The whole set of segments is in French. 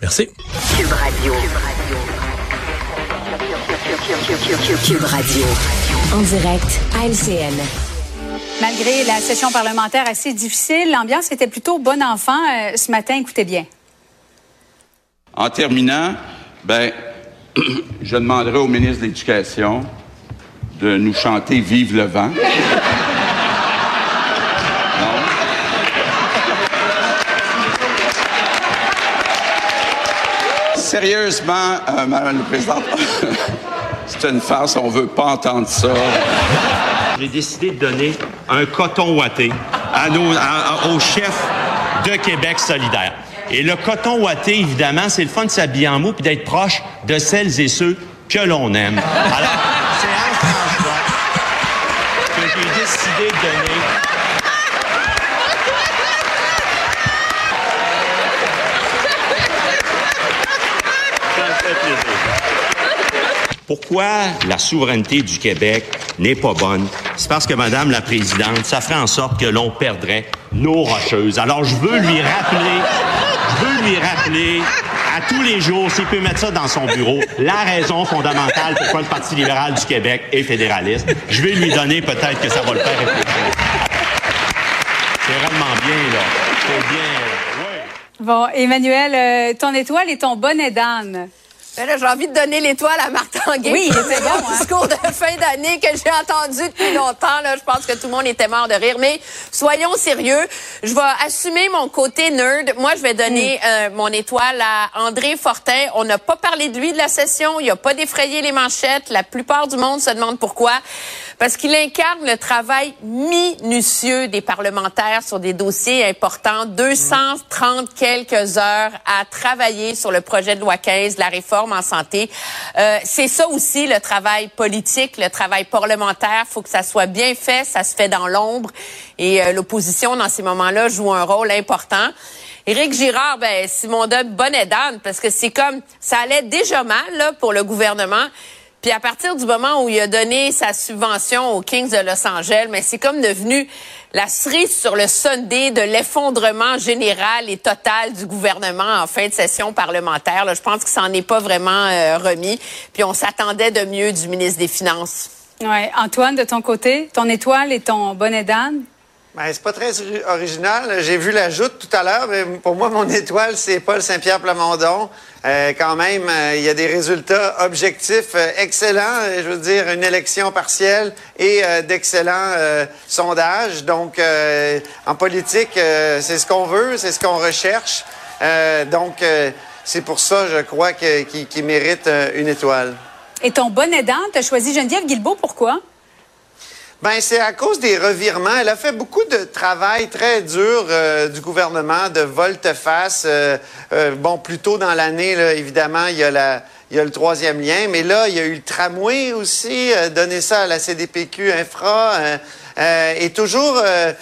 Merci. Cube Radio. Cube Radio. En direct à LCN. Malgré la session parlementaire assez difficile, l'ambiance était plutôt bon enfant euh, ce matin. Écoutez bien. En terminant, ben, je demanderai au ministre de l'Éducation de nous chanter Vive le vent. Sérieusement, euh, Madame la Présidente, c'est une farce, on veut pas entendre ça. J'ai décidé de donner un coton ouaté à nos, aux chefs de Québec solidaire. Et le coton ouaté, évidemment, c'est le fun de s'habiller en mou puis d'être proche de celles et ceux que l'on aime. Alors, c'est Anne-François que j'ai décidé de donner Ça me fait plaisir. Pourquoi la souveraineté du Québec n'est pas bonne? C'est parce que, Madame la Présidente, ça ferait en sorte que l'on perdrait nos rocheuses. Alors, je veux lui rappeler, je veux lui rappeler à tous les jours, s'il peut mettre ça dans son bureau, la raison fondamentale pourquoi le Parti libéral du Québec est fédéraliste. Je vais lui donner, peut-être que ça va le faire réfléchir. C'est vraiment bien, là. C'est bien. Ouais. Bon, Emmanuel, euh, ton étoile et ton bonnet d'âne. Ben là, j'ai envie de donner l'étoile à Marc Tanguay. Oui, c'est bon, hein? discours de fin d'année que j'ai entendu depuis longtemps. Là, je pense que tout le monde était mort de rire. Mais soyons sérieux. Je vais assumer mon côté nerd. Moi, je vais donner euh, mon étoile à André Fortin. On n'a pas parlé de lui de la session. Il a pas défrayé les manchettes. La plupart du monde se demande pourquoi. Parce qu'il incarne le travail minutieux des parlementaires sur des dossiers importants. 230 quelques heures à travailler sur le projet de loi 15, la réforme en santé. Euh, c'est ça aussi le travail politique, le travail parlementaire. faut que ça soit bien fait, ça se fait dans l'ombre. Et euh, l'opposition, dans ces moments-là, joue un rôle important. Éric Girard, ben, Simon donne bonne parce que c'est comme, ça allait déjà mal là, pour le gouvernement. Puis à partir du moment où il a donné sa subvention aux Kings de Los Angeles, mais c'est comme devenu la cerise sur le Sunday de l'effondrement général et total du gouvernement en fin de session parlementaire. Je pense que ça n'en est pas vraiment euh, remis. Puis on s'attendait de mieux du ministre des Finances. Ouais. Antoine, de ton côté, ton étoile et ton bonnet d'âne. Ben, c'est pas très ori- original. J'ai vu la joute tout à l'heure, mais pour moi, mon étoile, c'est Paul Saint-Pierre Plamondon. Euh, quand même, euh, il y a des résultats objectifs euh, excellents. Je veux dire, une élection partielle et euh, d'excellents sondages. Donc, en politique, c'est ce qu'on veut, c'est ce qu'on recherche. Donc, c'est pour ça, je crois, qu'il mérite une étoile. Et ton bonnet d'âne, tu as choisi Geneviève Guilbeault. Pourquoi? Ben c'est à cause des revirements. Elle a fait beaucoup de travail très dur euh, du gouvernement de volte-face. Euh, euh, bon, plus tôt dans l'année, évidemment, il y a la il y a le troisième lien, mais là, il y a eu le tramway aussi, euh, donner ça à la CDPQ Infra. euh, euh, et toujours euh,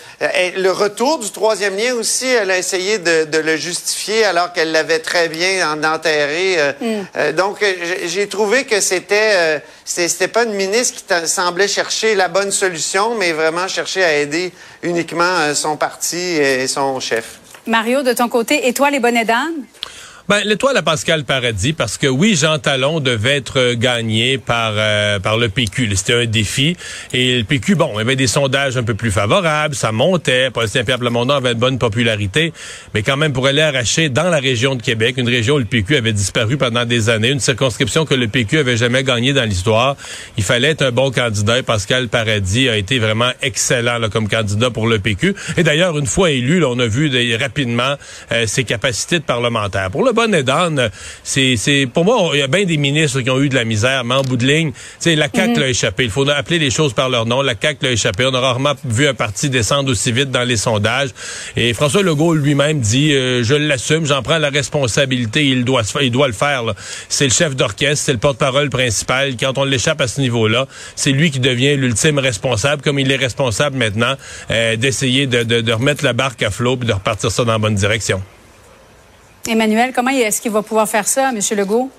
le retour du troisième lien aussi, elle a essayé de, de le justifier alors qu'elle l'avait très bien en enterré. euh, euh, donc, j'ai- trouvé que c'était c'était pas une ministre qui semblait chercher la bonne solution, mais vraiment chercher à aider uniquement son parti et son chef. Mario, de ton côté, et bonnet d'âne? Ben, l'étoile à Pascal Paradis, parce que oui, Jean Talon devait être euh, gagné par euh, par le PQ. C'était un défi. Et le PQ, bon, il y avait des sondages un peu plus favorables, ça montait. Paul Saint-Pierre Plamondon avait une bonne popularité, mais quand même pour aller arracher dans la région de Québec, une région où le PQ avait disparu pendant des années, une circonscription que le PQ avait jamais gagnée dans l'histoire, il fallait être un bon candidat. Et Pascal Paradis a été vraiment excellent là, comme candidat pour le PQ. Et d'ailleurs, une fois élu, là, on a vu des- rapidement euh, ses capacités de parlementaire. Bon d'âne, c'est, c'est, pour moi, il y a bien des ministres qui ont eu de la misère, mais en bout de ligne, tu la CAQ l'a échappé. Il faut appeler les choses par leur nom. La CAQ l'a échappé. On a rarement vu un parti descendre aussi vite dans les sondages. Et François Legault lui-même dit, euh, je l'assume, j'en prends la responsabilité. Il doit, il doit le faire. là. C'est le chef d'orchestre, c'est le porte-parole principal. Quand on l'échappe à ce niveau-là, c'est lui qui devient l'ultime responsable, comme il est responsable maintenant, euh, d'essayer de, de- de remettre la barque à flot et de repartir ça dans la bonne direction. Emmanuel, comment est-ce qu'il va pouvoir faire ça, M. Legault?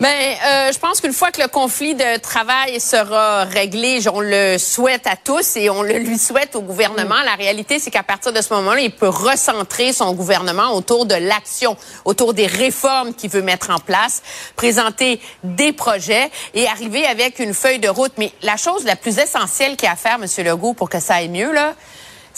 Ben, euh, je pense qu'une fois que le conflit de travail sera réglé, on le souhaite à tous et on le lui souhaite au gouvernement. La réalité, c'est qu'à partir de ce moment-là, il peut recentrer son gouvernement autour de l'action, autour des réformes qu'il veut mettre en place, présenter des projets et arriver avec une feuille de route. Mais la chose la plus essentielle qu'il y a à faire, M. Legault, pour que ça aille mieux, là,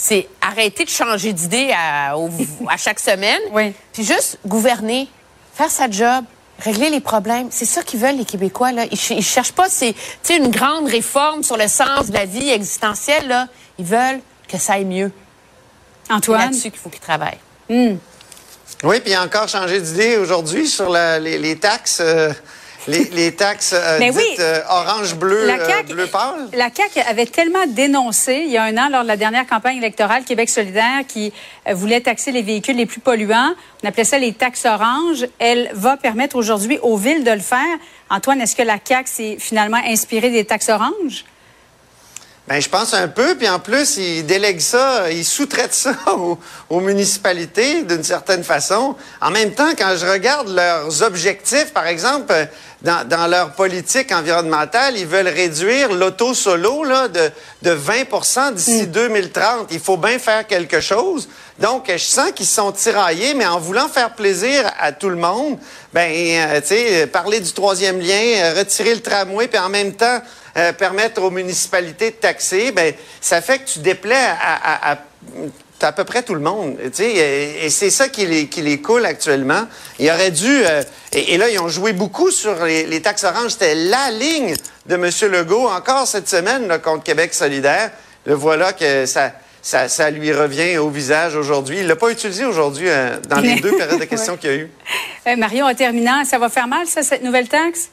c'est arrêter de changer d'idée à, au- à chaque semaine, Oui. puis juste gouverner, faire sa job, régler les problèmes. C'est ça qu'ils veulent, les Québécois. Là. Ils, ch- ils cherchent pas c'est, une grande réforme sur le sens de la vie existentielle. Là. Ils veulent que ça aille mieux. C'est Antoine? là-dessus qu'il faut qu'ils travaillent. Oui, puis il a encore changé d'idée aujourd'hui sur la- les, les taxes. euh, les, les taxes euh, Mais dites oui. euh, orange-bleu, La euh, CAQ, bleu pâle? la CAQ avait tellement dénoncé il y a un an lors de la dernière campagne électorale Québec solidaire qui voulait taxer les véhicules les plus polluants. On appelait ça les taxes oranges. Elle va permettre aujourd'hui aux villes de le faire. Antoine, est-ce que la CAQ s'est finalement inspirée des taxes oranges? Ben, je pense un peu, puis en plus, ils délèguent ça, ils sous-traitent ça aux, aux municipalités d'une certaine façon. En même temps, quand je regarde leurs objectifs, par exemple, dans, dans leur politique environnementale, ils veulent réduire l'auto solo là, de, de 20% d'ici 2030. Il faut bien faire quelque chose. Donc, je sens qu'ils sont tiraillés, mais en voulant faire plaisir à tout le monde, ben, euh, tu sais, parler du troisième lien, euh, retirer le tramway, puis en même temps euh, permettre aux municipalités de taxer, ben, ça fait que tu déplais à, à, à, à, à peu près tout le monde. Et, et c'est ça qui les, qui les coule actuellement. Il aurait dû... euh, et, et là, ils ont joué beaucoup sur les, les taxes oranges. C'était la ligne de M. Legault, encore cette semaine, là, contre Québec solidaire. Le voilà que ça... Ça, ça lui revient au visage aujourd'hui. Il l'a pas utilisé aujourd'hui euh, dans les deux périodes de questions Ouais. qu'il y a eu. Euh, Marion, en terminant, ça va faire mal, ça, cette nouvelle taxe?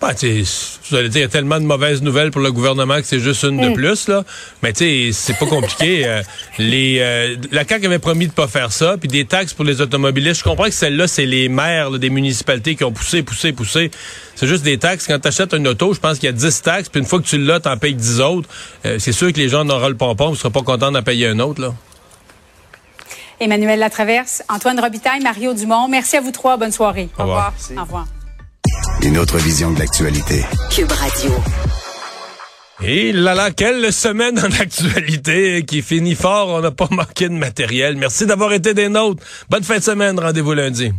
Bah, tu sais, vous allez dire, il y a tellement de mauvaises nouvelles pour le gouvernement que c'est juste une de plus, là. Mais tu sais, c'est pas compliqué. Euh, les, euh, la CAQ avait promis de pas faire ça, puis des taxes pour les automobilistes. Je comprends que celle-là, c'est les maires là, des municipalités qui ont poussé, poussé, poussé. C'est juste des taxes. Quand tu achètes une auto, je pense qu'il y a 10 taxes, puis une fois que tu l'as, t'en payes 10 autres. Euh, c'est sûr que les gens en auront le pompon, ils seront pas contents d'en payer un autre, là. Emmanuel Latraverse, Antoine Robitaille, Mario Dumont. Merci à vous trois. Bonne soirée. Au revoir. Au revoir. Une autre vision de l'actualité. Cube Radio. Et là là, quelle semaine en actualité qui finit fort. On n'a pas manqué de matériel. Merci d'avoir été des nôtres. Bonne fin de semaine. Rendez-vous lundi.